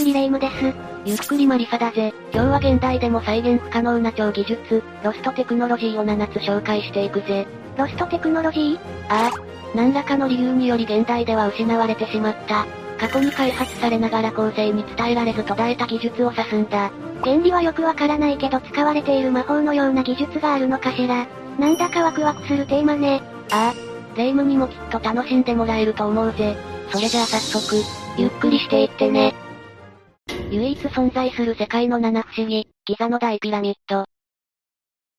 くりレ夢ムです。ゆっくりマリサだぜ。今日は現代でも再現不可能な超技術、ロストテクノロジーを7つ紹介していくぜ。ロストテクノロジー？ああ。何らかの理由により現代では失われてしまった。過去に開発されながら後世に伝えられず途絶えた技術を指すんだ。原理はよくわからないけど使われている魔法のような技術があるのかしら。なんだかワクワクするテーマね。ああ。レ夢ムにもきっと楽しんでもらえると思うぜ。それじゃあ早速、ゆっくりしていってね。唯一存在する世界の七不思議、ギザの大ピラミッド。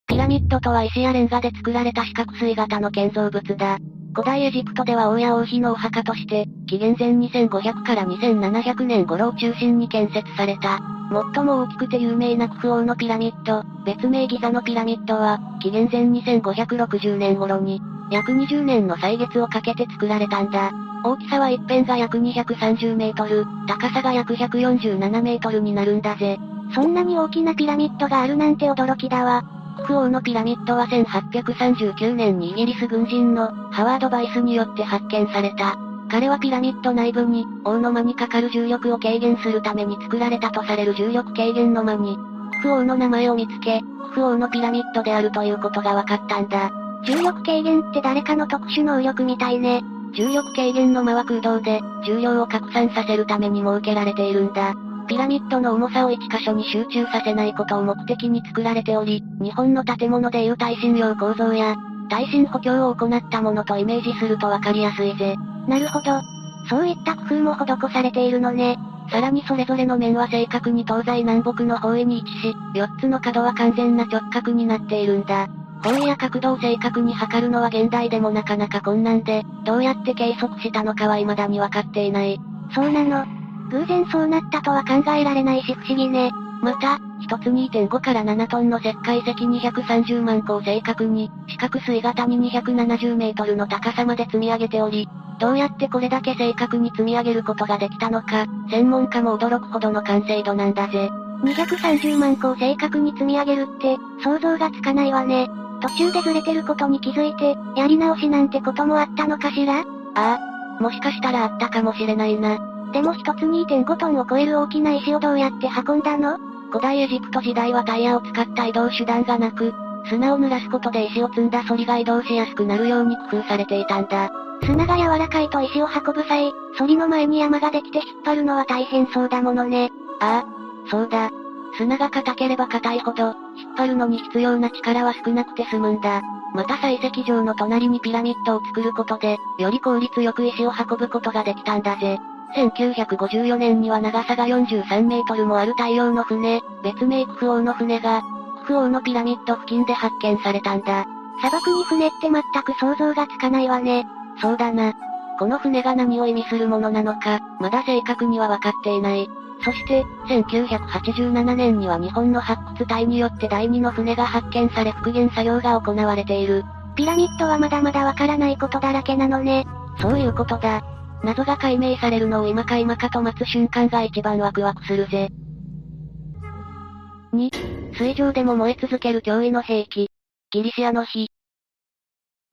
ピラミッドとは石やレンガで作られた四角錐型の建造物だ。古代エジプトでは王や王妃のお墓として、紀元前2500から2700年頃を中心に建設された。最も大きくて有名なクフ王のピラミッド、別名ギザのピラミッドは、紀元前2560年頃に、約20年の歳月をかけて作られたんだ。大きさは一辺が約230メートル、高さが約147メートルになるんだぜ。そんなに大きなピラミッドがあるなんて驚きだわ。クフ王のピラミッドは1839年にイギリス軍人のハワード・バイスによって発見された。彼はピラミッド内部に、王の間にかかる重力を軽減するために作られたとされる重力軽減の間に、クフ王の名前を見つけ、クフ王のピラミッドであるということが分かったんだ。重力軽減って誰かの特殊能力みたいね。重力軽減の間は空洞で、重量を拡散させるために設けられているんだ。ピラミッドの重さを1箇所に集中させないことを目的に作られており、日本の建物でいう耐震用構造や、耐震補強を行ったものとイメージするとわかりやすいぜ。なるほど。そういった工夫も施されているのね。さらにそれぞれの面は正確に東西南北の方位に位置し、4つの角は完全な直角になっているんだ。方位や角度を正確に測るのは現代でもなかなか困難で、どうやって計測したのかは未だに分かっていない。そうなの。偶然そうなったとは考えられないし不思議ね。また、一つ2.5から7トンの石灰石230万個を正確に、四角錐型に270メートルの高さまで積み上げており、どうやってこれだけ正確に積み上げることができたのか、専門家も驚くほどの完成度なんだぜ。230万個を正確に積み上げるって、想像がつかないわね。途中でずれてることに気づいて、やり直しなんてこともあったのかしら？ああ、もしかしたらあったかもしれないな。でも一つ2.5トンを超える大きな石をどうやって運んだの？古代エジプト時代はタイヤを使った移動手段がなく、砂を濡らすことで石を積んだソリが移動しやすくなるように工夫されていたんだ。砂が柔らかいと石を運ぶ際、ソリの前に山ができて引っ張るのは大変そうだものね。ああ、そうだ。砂が硬ければ硬いほど、引っ張るのに必要な力は少なくて済むんだ。また採石場の隣にピラミッドを作ることで、より効率よく石を運ぶことができたんだぜ。1954年には長さが43メートルもある大量の船、別名クフ王の船が、クフ王のピラミッド付近で発見されたんだ。砂漠に船って全く想像がつかないわね。そうだな。この船が何を意味するものなのか、まだ正確には分かっていない。そして、1987年には日本の発掘隊によって第2の船が発見され復元作業が行われている。ピラミッドはまだまだわからないことだらけなのね。そういうことだ。謎が解明されるのを今か今かと待つ瞬間が一番ワクワクするぜ。2、水上でも燃え続ける脅威の兵器。ギリシアの火。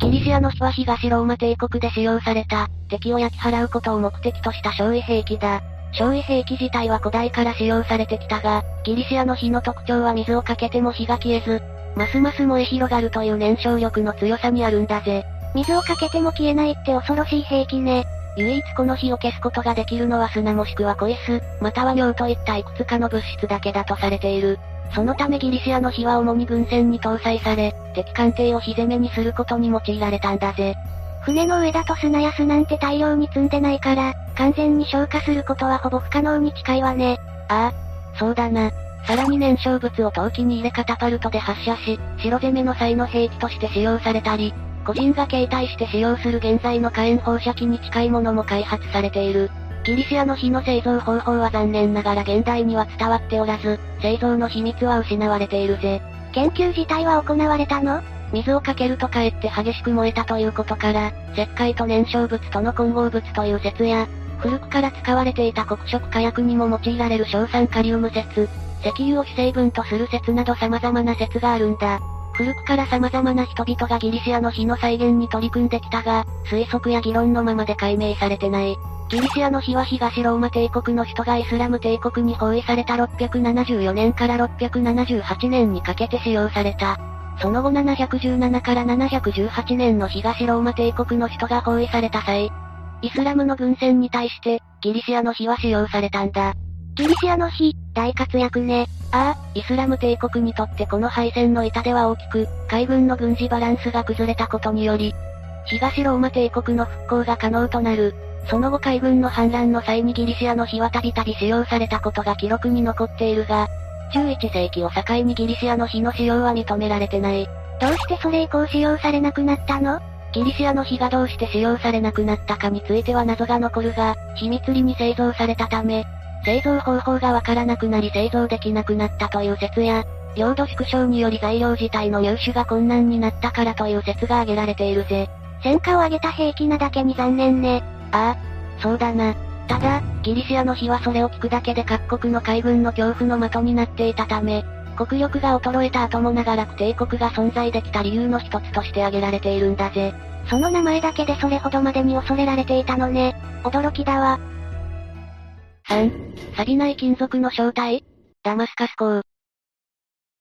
ギリシアの火は東ローマ帝国で使用された、敵を焼き払うことを目的とした焼夷兵器だ。焼夷兵器自体は古代から使用されてきたが、ギリシアの火の特徴は水をかけても火が消えず、ますます燃え広がるという燃焼力の強さにあるんだぜ。水をかけても消えないって恐ろしい兵器ね。唯一この火を消すことができるのは砂もしくはコイス、または尿といったいくつかの物質だけだとされている。そのためギリシアの火は主に軍船に搭載され、敵艦艇を火攻めにすることに用いられたんだぜ。船の上だと砂や巣なんて大量に積んでないから、完全に消化することはほぼ不可能に近いわね。ああ、そうだな。さらに燃焼物を陶器に入れカタパルトで発射し、白攻めの際の兵器として使用されたり、個人が携帯して使用する現在の火炎放射器に近いものも開発されている。ギリシアの火の製造方法は残念ながら現代には伝わっておらず、製造の秘密は失われているぜ。研究自体は行われたの？水をかけるとかえって激しく燃えたということから、石灰と燃焼物との混合物という説や、古くから使われていた黒色火薬にも用いられる硝酸カリウム説、石油を主成分とする説など様々な説があるんだ。古くから様々な人々がギリシアの火の再現に取り組んできたが、推測や議論のままで解明されてない。ギリシアの火は東ローマ帝国の首都がイスラム帝国に包囲された674年から678年にかけて使用された。その後717から718年の東ローマ帝国の首都が包囲された際、イスラムの軍船に対して、ギリシアの火は使用されたんだ。ギリシアの火、大活躍ね。ああ、イスラム帝国にとってこの敗戦の痛手は大きく、海軍の軍事バランスが崩れたことにより、東ローマ帝国の復興が可能となる。その後海軍の反乱の際にギリシアの火はたびたび使用されたことが記録に残っているが、11世紀を境にギリシアの火の使用は認められてない。どうしてそれ以降使用されなくなったの？ギリシアの火がどうして使用されなくなったかについては謎が残るが、秘密裏に製造されたため、製造方法がわからなくなり製造できなくなったという説や、領土縮小により材料自体の入手が困難になったからという説が挙げられているぜ。戦果を上げた兵器なだけに残念ね。ああ、そうだな。ただ、ギリシアの日はそれを聞くだけで各国の海軍の恐怖の的になっていたため、国力が衰えた後も長らく帝国が存在できた理由の一つとして挙げられているんだぜ。その名前だけでそれほどまでに恐れられていたのね。驚きだわ。3、錆びない金属の正体？ダマスカス鋼。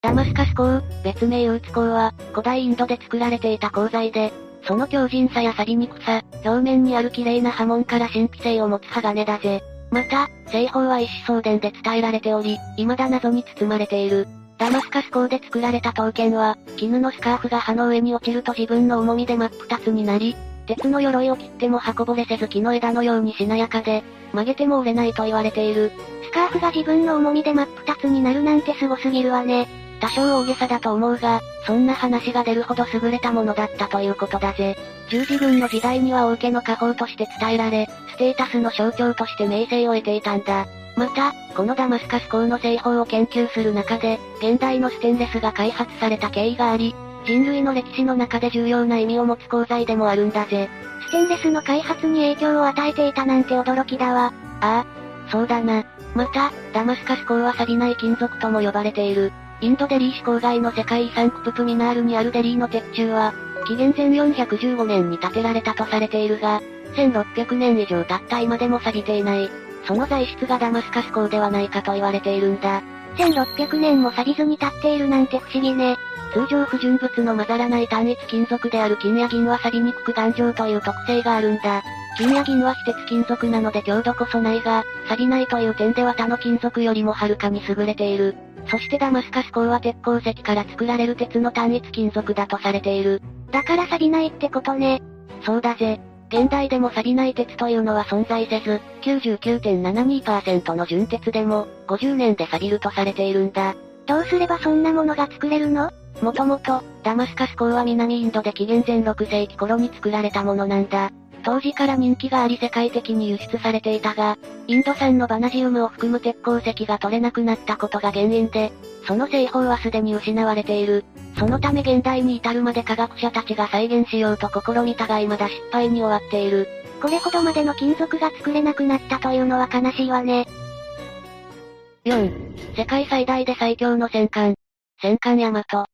ダマスカス鋼、別名ウーツ鋼は、古代インドで作られていた鋼材で、その強靭さや錆びにくさ、表面にある綺麗な波紋から神秘性を持つ鋼だぜ。また、製法は一子相伝で伝えられており、未だ謎に包まれている。ダマスカス鋼で作られた刀剣は、絹のスカーフが刃の上に落ちると自分の重みで真っ二つになり、鉄の鎧を切っても刃こぼれせず木の枝のようにしなやかで、曲げても折れないと言われている。スカーフが自分の重みで真っ二つになるなんて凄すぎるわね。多少大げさだと思うが、そんな話が出るほど優れたものだったということだぜ。十字軍の時代には王家の家宝として伝えられ、ステータスの象徴として名声を得ていたんだ。また、このダマスカス鋼の製法を研究する中で、現代のステンレスが開発された経緯があり、人類の歴史の中で重要な意味を持つ鋼材でもあるんだぜ。ステンレスの開発に影響を与えていたなんて驚きだわ。ああ、そうだな。また、ダマスカス鋼は錆びない金属とも呼ばれている。インドデリー市郊外の世界遺産クププミナールにあるデリーの鉄柱は、紀元前415年に建てられたとされているが、1600年以上経った今でも錆びていない。その材質がダマスカス鋼ではないかと言われているんだ。1600年も錆びずに立っているなんて不思議ね。通常不純物の混ざらない単一金属である金や銀は錆びにくく頑丈という特性があるんだ。金や銀は非鉄金属なので強度こそないが、錆びないという点では他の金属よりもはるかに優れている。そしてダマスカス鋼は鉄鉱石から作られる鉄の単一金属だとされている。だから錆びないってことね。そうだぜ。現代でも錆びない鉄というのは存在せず、99.72%の純鉄でも、50年で錆びるとされているんだ。どうすればそんなものが作れるの？もともと、ダマスカス鋼は南インドで紀元前6世紀頃に作られたものなんだ。当時から人気があり世界的に輸出されていたが、インド産のバナジウムを含む鉄鉱石が取れなくなったことが原因で、その製法はすでに失われている。そのため現代に至るまで科学者たちが再現しようと試みたが未だ失敗に終わっている。これほどまでの金属が作れなくなったというのは悲しいわね。4. 世界最大で最強の戦艦。戦艦ヤマト。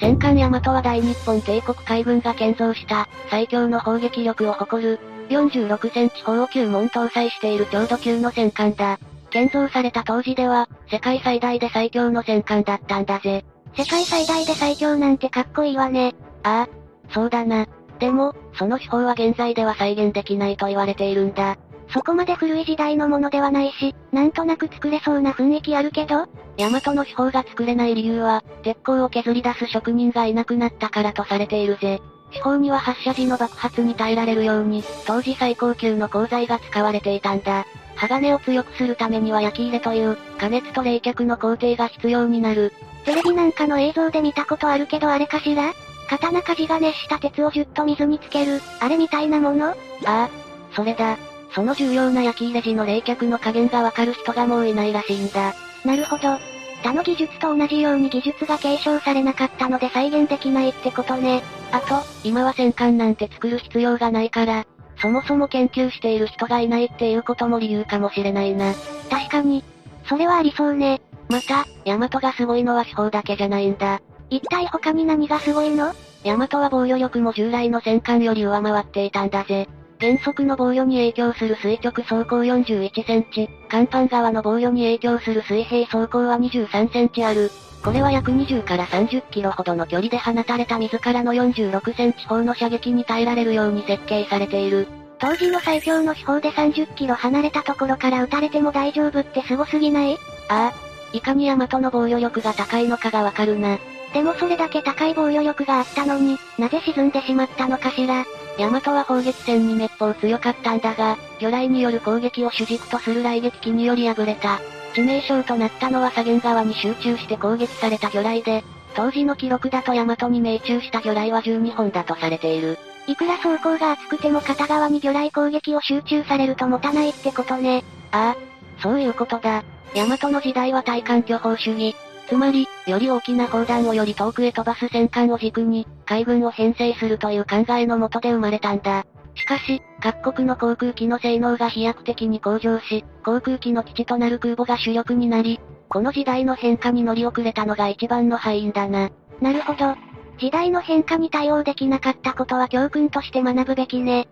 戦艦ヤマトは大日本帝国海軍が建造した最強の砲撃力を誇る46センチ砲を9門搭載している強度級の戦艦だ。建造された当時では世界最大で最強の戦艦だったんだぜ。世界最大で最強なんてかっこいいわね。ああ、そうだな。でも、その手法は現在では再現できないと言われているんだ。そこまで古い時代のものではないし、なんとなく作れそうな雰囲気あるけどヤマトの手法が作れない理由は、鉄鋼を削り出す職人がいなくなったからとされているぜ。手法には発射時の爆発に耐えられるように、当時最高級の鋼材が使われていたんだ。鋼を強くするためには焼き入れという、加熱と冷却の工程が必要になる。テレビなんかの映像で見たことあるけどあれかしら？刀鍛冶が熱した鉄をじゅっと水につける、あれみたいなもの？ああ、それだ。その重要な焼き入れ時の冷却の加減がわかる人がもういないらしいんだ。なるほど。他の技術と同じように技術が継承されなかったので再現できないってことね。あと、今は戦艦なんて作る必要がないから、そもそも研究している人がいないっていうことも理由かもしれないな。確かに。それはありそうね。また、ヤマトがすごいのは手法だけじゃないんだ。一体他に何がすごいの？ヤマトは防御力も従来の戦艦より上回っていたんだぜ。原則の防御に影響する垂直走行41センチ、甲板側の防御に影響する水平走行は23センチある。これは約20から30キロほどの距離で放たれた自らの46センチ砲の射撃に耐えられるように設計されている。当時の最強の手法で30キロ離れたところから撃たれても大丈夫ってすごすぎない？ああ。いかにヤマトの防御力が高いのかがわかるな。でもそれだけ高い防御力があったのに、なぜ沈んでしまったのかしら。ヤマトは砲撃戦に滅法強かったんだが、魚雷による攻撃を主軸とする雷撃機により敗れた。致命傷となったのは左舷側に集中して攻撃された魚雷で、当時の記録だとヤマトに命中した魚雷は12本だとされている。いくら走行が厚くても片側に魚雷攻撃を集中されると持たないってことね。ああ、そういうことだ。ヤマトの時代は対艦巨砲主義。つまり、より大きな砲弾をより遠くへ飛ばす戦艦を軸に、海軍を編成するという考えのもとで生まれたんだ。しかし、各国の航空機の性能が飛躍的に向上し、航空機の基地となる空母が主力になり、この時代の変化に乗り遅れたのが一番の敗因だな。なるほど。時代の変化に対応できなかったことは教訓として学ぶべきね。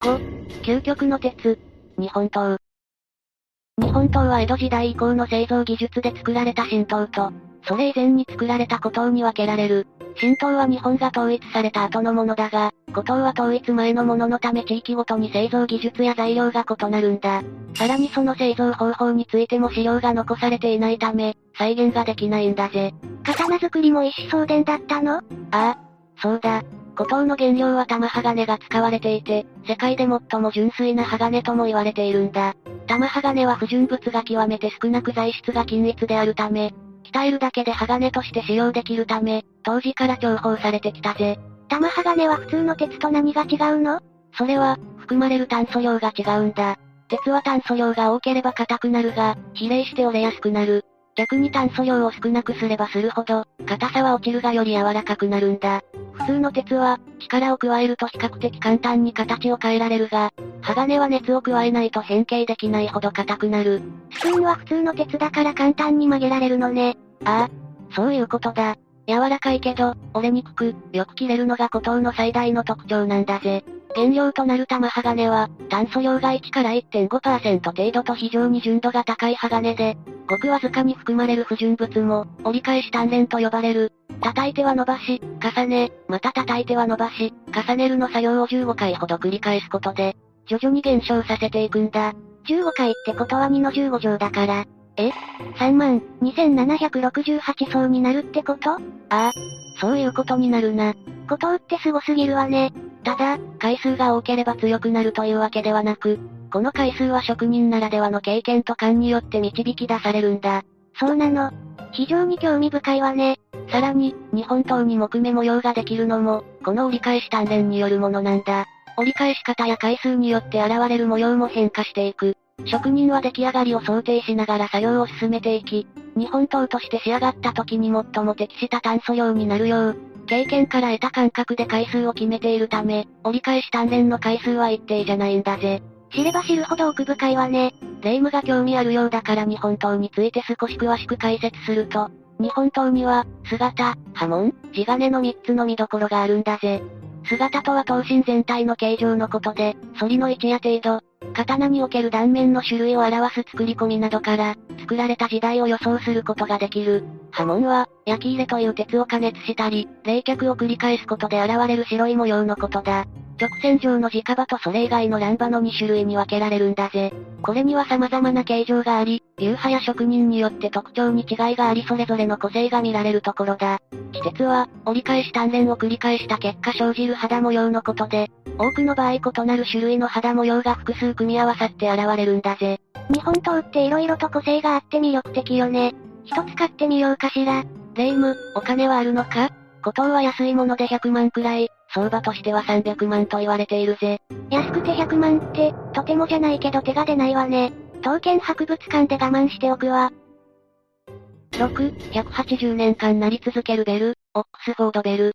5、究極の鉄。日本刀。日本刀は江戸時代以降の製造技術で作られた神刀と、それ以前に作られた古刀に分けられる。神刀は日本が統一された後のものだが、古刀は統一前のもののため地域ごとに製造技術や材料が異なるんだ。さらにその製造方法についても資料が残されていないため、再現ができないんだぜ。刀作りも一子相伝だったの？ああ、そうだ。古刀の原料は玉鋼が使われていて、世界で最も純粋な鋼とも言われているんだ。玉鋼は不純物が極めて少なく材質が均一であるため、鍛えるだけで鋼として使用できるため、当時から重宝されてきたぜ。玉鋼は普通の鉄と何が違うの？それは、含まれる炭素量が違うんだ。鉄は炭素量が多ければ硬くなるが、比例して折れやすくなる。逆に炭素量を少なくすればするほど、硬さは落ちるがより柔らかくなるんだ。普通の鉄は、力を加えると比較的簡単に形を変えられるが、鋼は熱を加えないと変形できないほど硬くなる。スプーンは普通の鉄だから簡単に曲げられるのね。ああ、そういうことだ。柔らかいけど、折れにくく、よく切れるのが古刀の最大の特徴なんだぜ。原料となる玉鋼は、炭素量が1から1.5%程度と非常に純度が高い鋼で、ごくわずかに含まれる不純物も、折り返し鍛錬と呼ばれる。叩いては伸ばし、重ね、また叩いては伸ばし、重ねるの作業を15回ほど繰り返すことで、徐々に減少させていくんだ。15回ってことは2の15乗だから。え ?3 万、2768層になるってこと？ああ、そういうことになるな。ことうってすごすぎるわね。ただ、回数が多ければ強くなるというわけではなく、この回数は職人ならではの経験と勘によって導き出されるんだ。そうなの。非常に興味深いわね。さらに、日本刀に木目模様ができるのも、この折り返し鍛錬によるものなんだ。折り返し方や回数によって現れる模様も変化していく。職人は出来上がりを想定しながら作業を進めていき、日本刀として仕上がった時に最も適した炭素量になるよう、経験から得た感覚で回数を決めているため、折り返し鍛錬の回数は一定じゃないんだぜ。知れば知るほど奥深いわね。霊夢が興味あるようだから日本刀について少し詳しく解説すると、日本刀には、姿、波紋、地金の3つの見どころがあるんだぜ。姿とは刀身全体の形状のことで、反りの位置や程度、刀における断面の種類を表す作り込みなどから、作られた時代を予想することができる。波紋は、焼き入れという鉄を加熱したり、冷却を繰り返すことで現れる白い模様のことだ。直線上の直刃とそれ以外の乱刃の2種類に分けられるんだぜ。これには様々な形状があり、流派や職人によって特徴に違いがありそれぞれの個性が見られるところだ。季節は、折り返し鍛錬を繰り返した結果生じる肌模様のことで、多くの場合異なる種類の肌模様が複数組み合わさって現れるんだぜ。日本刀って色々と個性があって魅力的よね。一つ買ってみようかしら。レイム、お金はあるのか？古刀は安いもので100万くらい、相場としては300万と言われているぜ。安くて100万って、とてもじゃないけど手が出ないわね。刀剣博物館で我慢しておくわ。6、180年間なり続けるベル、オックスフォードベル。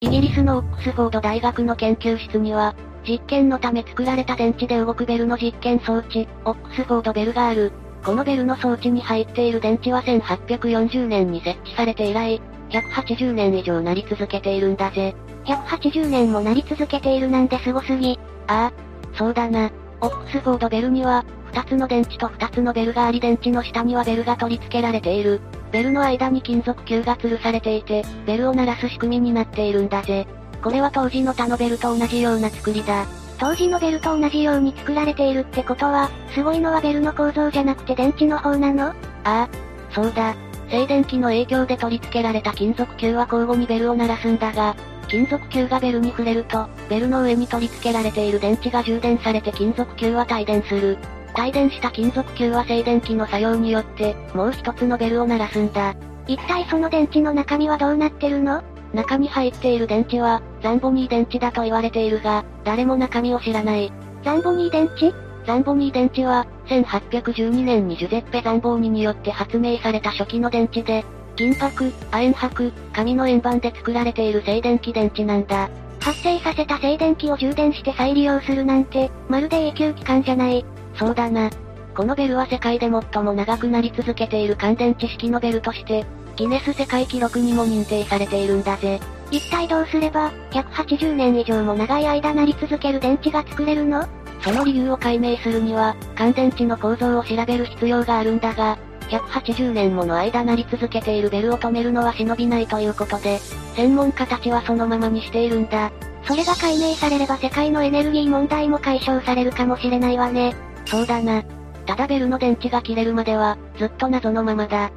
イギリスのオックスフォード大学の研究室には、実験のため作られた電池で動くベルの実験装置、オックスフォードベルがある。このベルの装置に入っている電池は1840年に設置されて以来、180年以上なり続けているんだぜ。180年もなり続けているなんてすごすぎ。ああ、そうだな。オックスフォードベルには、2つの電池と2つのベルがあり電池の下にはベルが取り付けられている。ベルの間に金属球が吊るされていて、ベルを鳴らす仕組みになっているんだぜ。これは当時の他のベルと同じような作りだ。当時のベルと同じように作られているってことは、すごいのはベルの構造じゃなくて電池の方なの？ああ、そうだ。静電気の影響で取り付けられた金属球は交互にベルを鳴らすんだが、金属球がベルに触れると、ベルの上に取り付けられている電池が充電されて金属球は帯電する。帯電した金属球は静電気の作用によって、もう一つのベルを鳴らすんだ。一体その電池の中身はどうなってるの？中に入っている電池は、ザンボニー電池だと言われているが、誰も中身を知らない。ザンボニー電池？ザンボニー電池は、1812年にジュゼッペ・ザンボーニによって発明された初期の電池で、金箔、亜鉛箔、紙の円盤で作られている静電気電池なんだ。発生させた静電気を充電して再利用するなんて、まるで永久期間じゃない。そうだな。このベルは世界で最も長くなり続けている乾電池式のベルとして、ギネス世界記録にも認定されているんだぜ。一体どうすれば、180年以上も長い間なり続ける電池が作れるの？その理由を解明するには、乾電池の構造を調べる必要があるんだが、180年もの間なり続けているベルを止めるのは忍びないということで、専門家たちはそのままにしているんだ。それが解明されれば世界のエネルギー問題も解消されるかもしれないわね。そうだな。ただベルの電池が切れるまでは、ずっと謎のままだ。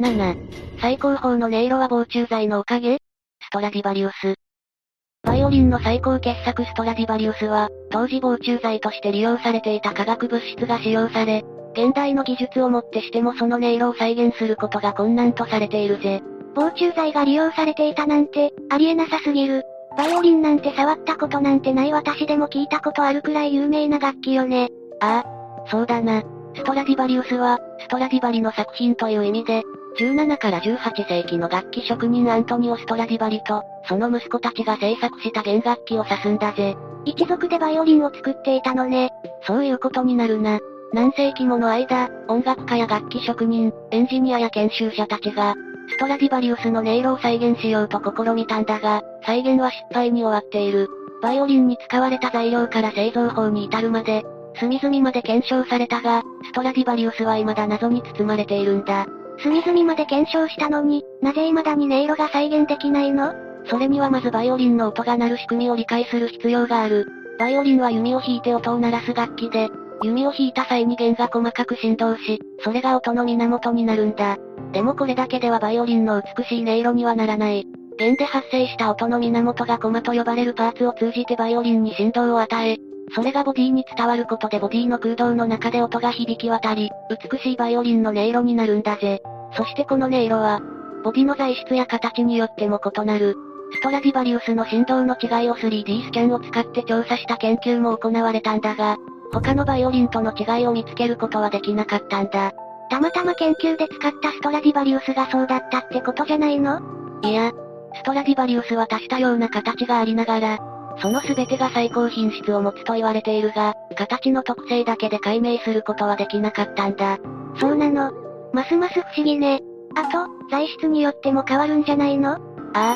7. 最高峰の音色は防虫剤のおかげ？ストラディバリウス。バイオリンの最高傑作ストラディバリウスは、当時防虫剤として利用されていた化学物質が使用され、現代の技術をもってしてもその音色を再現することが困難とされているぜ。防虫剤が利用されていたなんて、ありえなさすぎる。バイオリンなんて触ったことなんてない私でも聞いたことあるくらい有名な楽器よね。ああ、そうだな。ストラディバリウスは、ストラディバリの作品という意味で、17から18世紀の楽器職人アントニオ・ストラディバリと、その息子たちが制作した弦楽器を指すんだぜ。一族でバイオリンを作っていたのね。そういうことになるな。何世紀もの間、音楽家や楽器職人、エンジニアや研修者たちが、ストラディバリウスの音色を再現しようと試みたんだが、再現は失敗に終わっている。バイオリンに使われた材料から製造法に至るまで、隅々まで検証されたが、ストラディバリウスは未だ謎に包まれているんだ。隅々まで検証したのに、なぜ未だに音色が再現できないの？それにはまずバイオリンの音が鳴る仕組みを理解する必要がある。バイオリンは弓を弾いて音を鳴らす楽器で、弓を弾いた際に弦が細かく振動し、それが音の源になるんだ。でもこれだけではバイオリンの美しい音色にはならない。弦で発生した音の源がコマと呼ばれるパーツを通じてバイオリンに振動を与え、それがボディに伝わることでボディの空洞の中で音が響き渡り、美しいバイオリンの音色になるんだぜ。そしてこの音色は、ボディの材質や形によっても異なる。ストラディバリウスの振動の違いを 3D スキャンを使って調査した研究も行われたんだが、他のバイオリンとの違いを見つけることはできなかったんだ。たまたま研究で使ったストラディバリウスがそうだったってことじゃないの？いや、ストラディバリウスは多種多様な形がありながら、その全てが最高品質を持つと言われているが、形の特性だけで解明することはできなかったんだ。そうなの？ますます不思議ね。あと、材質によっても変わるんじゃないの？ああ。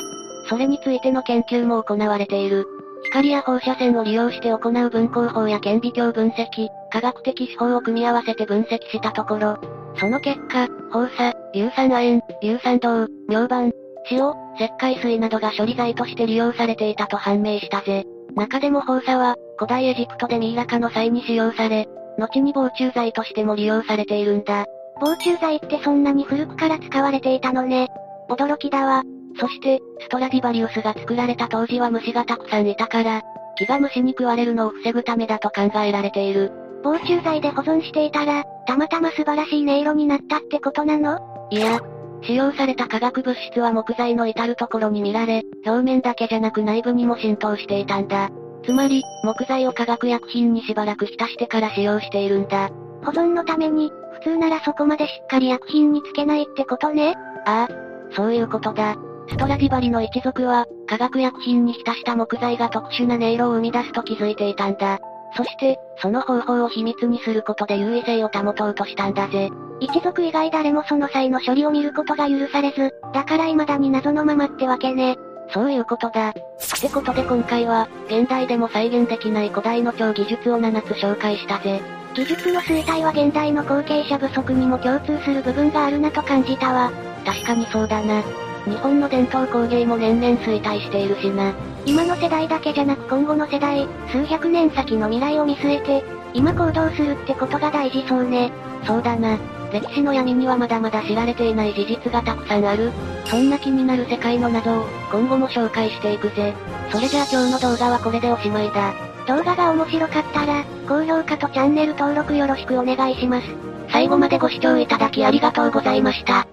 それについての研究も行われている。光や放射線を利用して行う分光法や顕微鏡分析、科学的手法を組み合わせて分析したところ、その結果、放射、硫酸亜鉛、硫酸銅、明板、塩、石灰水などが処理剤として利用されていたと判明したぜ。中でも放射は、古代エジプトでミイラ化の際に使用され、後に防虫剤としても利用されているんだ。防虫剤ってそんなに古くから使われていたのね。驚きだわ。そして、ストラディバリウスが作られた当時は虫がたくさんいたから、木が虫に食われるのを防ぐためだと考えられている。防虫剤で保存していたら、たまたま素晴らしい音色になったってことなの？いや、使用された化学物質は木材の至るところに見られ、表面だけじゃなく内部にも浸透していたんだ。つまり、木材を化学薬品にしばらく浸してから使用しているんだ。保存のために、普通ならそこまでしっかり薬品につけないってことね？ああ、そういうことだ。ストラディバリの一族は、化学薬品に浸した木材が特殊な音色を生み出すと気づいていたんだ。そして、その方法を秘密にすることで優位性を保とうとしたんだぜ。一族以外誰もその際の処理を見ることが許されず、だから未だに謎のままってわけね。そういうことだ。ってことで今回は、現代でも再現できない古代の超技術を7つ紹介したぜ。技術の衰退は現代の後継者不足にも共通する部分があるなと感じたわ。確かにそうだな。日本の伝統工芸も年々衰退しているしな。今の世代だけじゃなく今後の世代、数百年先の未来を見据えて、今行動するってことが大事そうね。そうだな。歴史の闇にはまだまだ知られていない事実がたくさんある。そんな気になる世界の謎を、今後も紹介していくぜ。それじゃあ今日の動画はこれでおしまいだ。動画が面白かったら、高評価とチャンネル登録よろしくお願いします。最後までご視聴いただきありがとうございました。